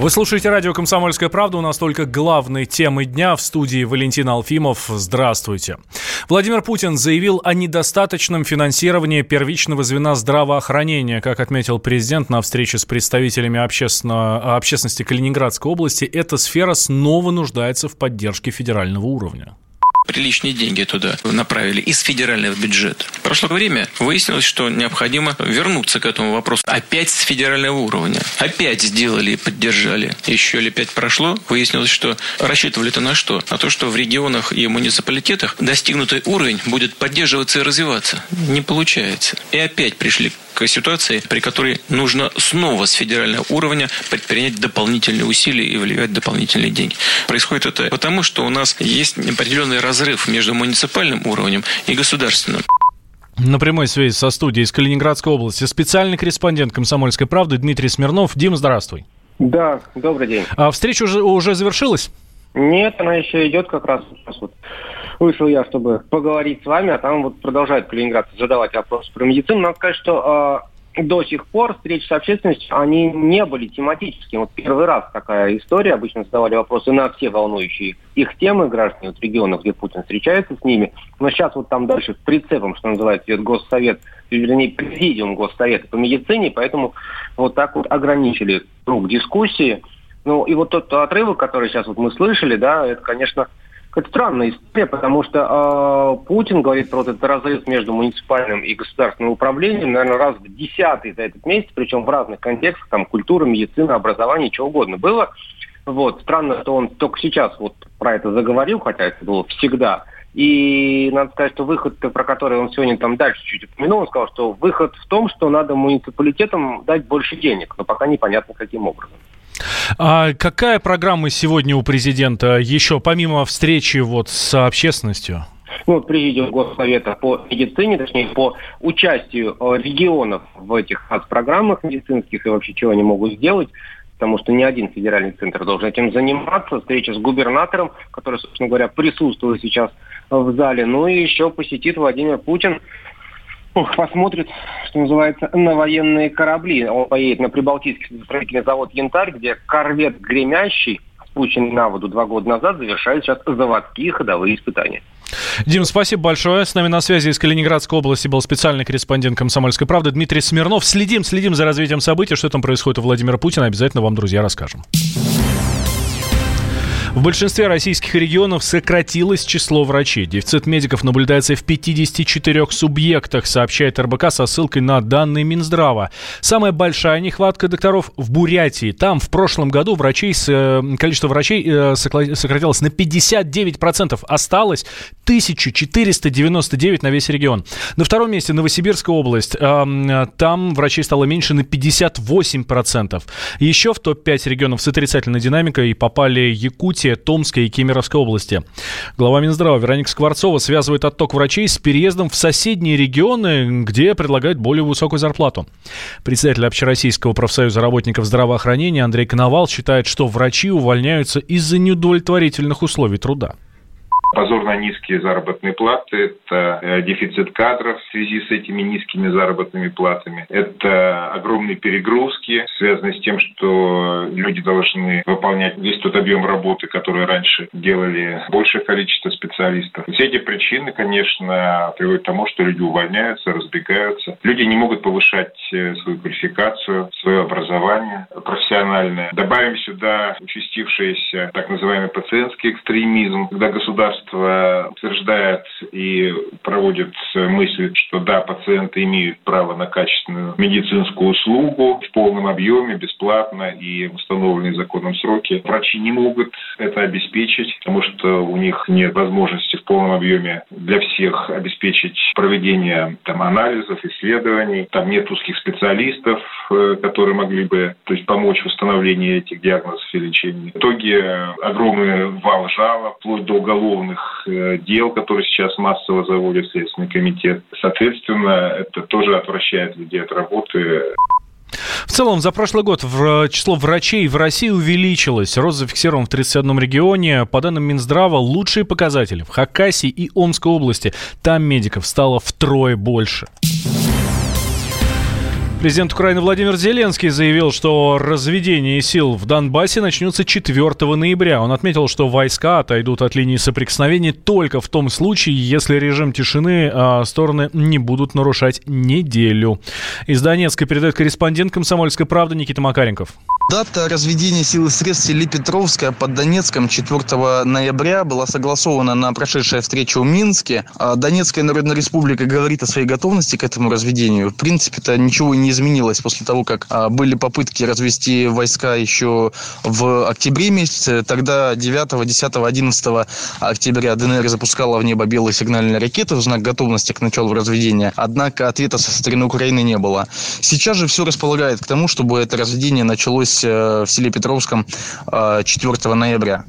Вы слушаете радио «Комсомольская правда». У нас только главные темы дня. В студии Валентин Алфимов. Здравствуйте. Владимир Путин заявил о недостаточном финансировании первичного звена здравоохранения. Как отметил президент на встрече с представителями общественно... общественности Калининградской области, эта сфера снова нуждается в поддержке федерального уровня приличные деньги туда направили из федерального бюджета. Прошло время, выяснилось, что необходимо вернуться к этому вопросу. Опять с федерального уровня. Опять сделали и поддержали. Еще ли пять прошло, выяснилось, что рассчитывали-то на что? На то, что в регионах и муниципалитетах достигнутый уровень будет поддерживаться и развиваться. Не получается. И опять пришли к ситуации, при которой нужно снова с федерального уровня предпринять дополнительные усилия и вливать дополнительные деньги. Происходит это потому, что у нас есть определенный разрыв между муниципальным уровнем и государственным. На прямой связи со студией из Калининградской области специальный корреспондент «Комсомольской правды» Дмитрий Смирнов. Дим, здравствуй. Да, добрый день. А встреча уже, уже завершилась? Нет, она еще идет как раз сейчас вот вышел я, чтобы поговорить с вами, а там вот продолжают Калининград задавать вопросы про медицину. Надо сказать, что э, до сих пор встречи с общественностью, они не были тематическими. Вот первый раз такая история. Обычно задавали вопросы на все волнующие их темы граждане вот регионов, где Путин встречается с ними. Но сейчас вот там дальше прицепом, что называется, идет Госсовет, вернее, президиум Госсовета по медицине, поэтому вот так вот ограничили круг дискуссии. Ну, и вот тот отрывок, который сейчас вот мы слышали, да, это, конечно, это странная история, потому что э, Путин говорит про вот этот разрыв между муниципальным и государственным управлением, наверное, раз в десятый за этот месяц, причем в разных контекстах, там, культура, медицина, образование, чего угодно было. Вот. Странно, что он только сейчас вот про это заговорил, хотя это было всегда. И надо сказать, что выход, про который он сегодня там дальше чуть упомянул, он сказал, что выход в том, что надо муниципалитетам дать больше денег, но пока непонятно каким образом. А какая программа сегодня у президента еще, помимо встречи вот с общественностью? ну, президиум Госсовета по медицине, точнее, по участию э, регионов в этих программах медицинских и вообще чего они могут сделать, потому что ни один федеральный центр должен этим заниматься. Встреча с губернатором, который, собственно говоря, присутствует сейчас в зале. Ну и еще посетит Владимир Путин посмотрит, что называется, на военные корабли. Он поедет на Прибалтийский строительный завод «Янтарь», где корвет «Гремящий», спущенный на воду два года назад, завершает сейчас заводские ходовые испытания. Дим, спасибо большое. С нами на связи из Калининградской области был специальный корреспондент «Комсомольской правды» Дмитрий Смирнов. Следим, следим за развитием событий. Что там происходит у Владимира Путина, обязательно вам, друзья, расскажем. В большинстве российских регионов сократилось число врачей. Дефицит медиков наблюдается в 54 субъектах, сообщает РБК со ссылкой на данные Минздрава. Самая большая нехватка докторов в Бурятии. Там в прошлом году врачей, э, количество врачей э, сократилось на 59%. Осталось 1499 на весь регион. На втором месте Новосибирская область. Там врачей стало меньше на 58%. Еще в топ-5 регионов с отрицательной динамикой попали Якутия, Якутия, Томской и Кемеровской области. Глава Минздрава Вероника Скворцова связывает отток врачей с переездом в соседние регионы, где предлагают более высокую зарплату. Председатель Общероссийского профсоюза работников здравоохранения Андрей Коновал считает, что врачи увольняются из-за неудовлетворительных условий труда позорно низкие заработные платы, это э, дефицит кадров в связи с этими низкими заработными платами, это огромные перегрузки, связанные с тем, что люди должны выполнять весь тот объем работы, который раньше делали большее количество специалистов. Все эти причины, конечно, приводят к тому, что люди увольняются, разбегаются. Люди не могут повышать э, свою квалификацию, свое образование профессиональное. Добавим сюда участившийся так называемый пациентский экстремизм, когда государство государство утверждает и проводит мысль, что да, пациенты имеют право на качественную медицинскую услугу в полном объеме, бесплатно и в установленные законом сроки. Врачи не могут это обеспечить, потому что у них нет возможности в полном объеме для всех обеспечить проведение там, анализов, исследований. Там нет узких специалистов, э, которые могли бы то есть, помочь в установлении этих диагнозов и лечении. В итоге огромный вал жалоб, вплоть до уголовных уголовных э, дел, которые сейчас массово заводит Следственный комитет. Соответственно, это тоже отвращает людей от работы. В целом, за прошлый год в число врачей в России увеличилось. Рост зафиксирован в 31 регионе. По данным Минздрава, лучшие показатели в Хакасии и Омской области. Там медиков стало втрое больше. Президент Украины Владимир Зеленский заявил, что разведение сил в Донбассе начнется 4 ноября. Он отметил, что войска отойдут от линии соприкосновения только в том случае, если режим тишины а стороны не будут нарушать неделю. Из Донецка передает корреспондент «Комсомольской правды» Никита Макаренков. Дата разведения сил и средств в селе под Донецком 4 ноября была согласована на прошедшей встрече в Минске. А Донецкая Народная Республика говорит о своей готовности к этому разведению. В принципе-то ничего не изменилось после того, как а, были попытки развести войска еще в октябре месяце. Тогда 9, 10, 11 октября ДНР запускала в небо белые сигнальные ракеты в знак готовности к началу разведения. Однако ответа со стороны Украины не было. Сейчас же все располагает к тому, чтобы это разведение началось Э, в селе Петровском 4 э, ноября.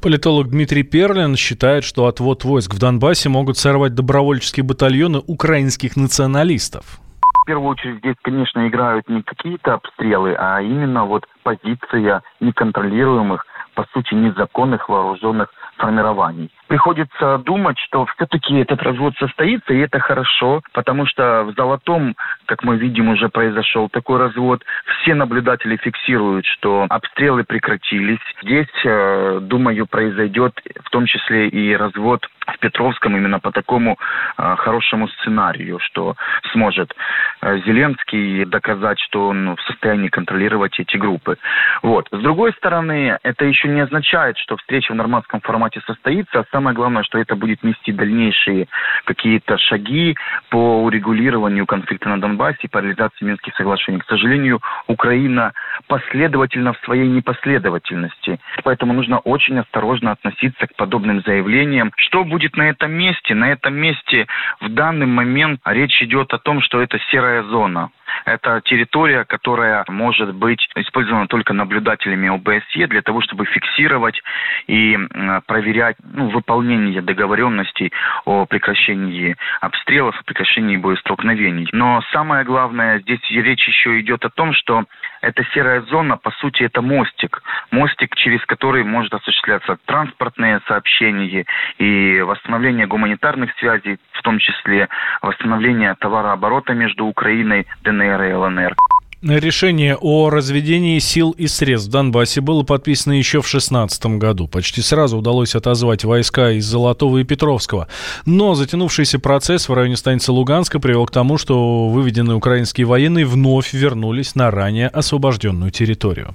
Политолог Дмитрий Перлин считает, что отвод войск в Донбассе могут сорвать добровольческие батальоны украинских националистов. В первую очередь здесь, конечно, играют не какие-то обстрелы, а именно вот позиция неконтролируемых, по сути, незаконных вооруженных формирований. Приходится думать, что все-таки этот развод состоится, и это хорошо, потому что в Золотом, как мы видим, уже произошел такой развод. Все наблюдатели фиксируют, что обстрелы прекратились. Здесь, э, думаю, произойдет в том числе и развод в Петровском именно по такому э, хорошему сценарию, что сможет э, Зеленский доказать, что он в состоянии контролировать эти группы. Вот. С другой стороны, это еще не означает, что встреча в нормандском формате состоится, а самое главное, что это будет нести дальнейшие какие-то шаги по урегулированию конфликта на Донбассе по реализации Минских соглашений. К сожалению, Украина последовательна в своей непоследовательности. Поэтому нужно очень осторожно относиться к подобным заявлениям. Что будет на этом месте? На этом месте в данный момент речь идет о том, что это серая зона. Это территория, которая может быть использована только наблюдателями ОБСЕ для того, чтобы фиксировать и проверять ну, выполнение договоренностей о прекращении обстрелов, о прекращении боестолкновений. Но самое главное, здесь речь еще идет о том, что эта серая зона, по сути, это мостик. Мостик, через который может осуществляться транспортные сообщения и восстановление гуманитарных связей, в том числе восстановление товарооборота между Украиной, ДНР и ЛНР. Решение о разведении сил и средств в Донбассе было подписано еще в 2016 году. Почти сразу удалось отозвать войска из Золотого и Петровского. Но затянувшийся процесс в районе станицы Луганска привел к тому, что выведенные украинские военные вновь вернулись на ранее освобожденную территорию.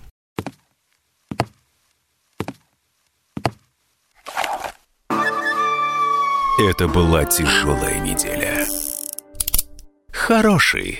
Это была тяжелая неделя. Хороший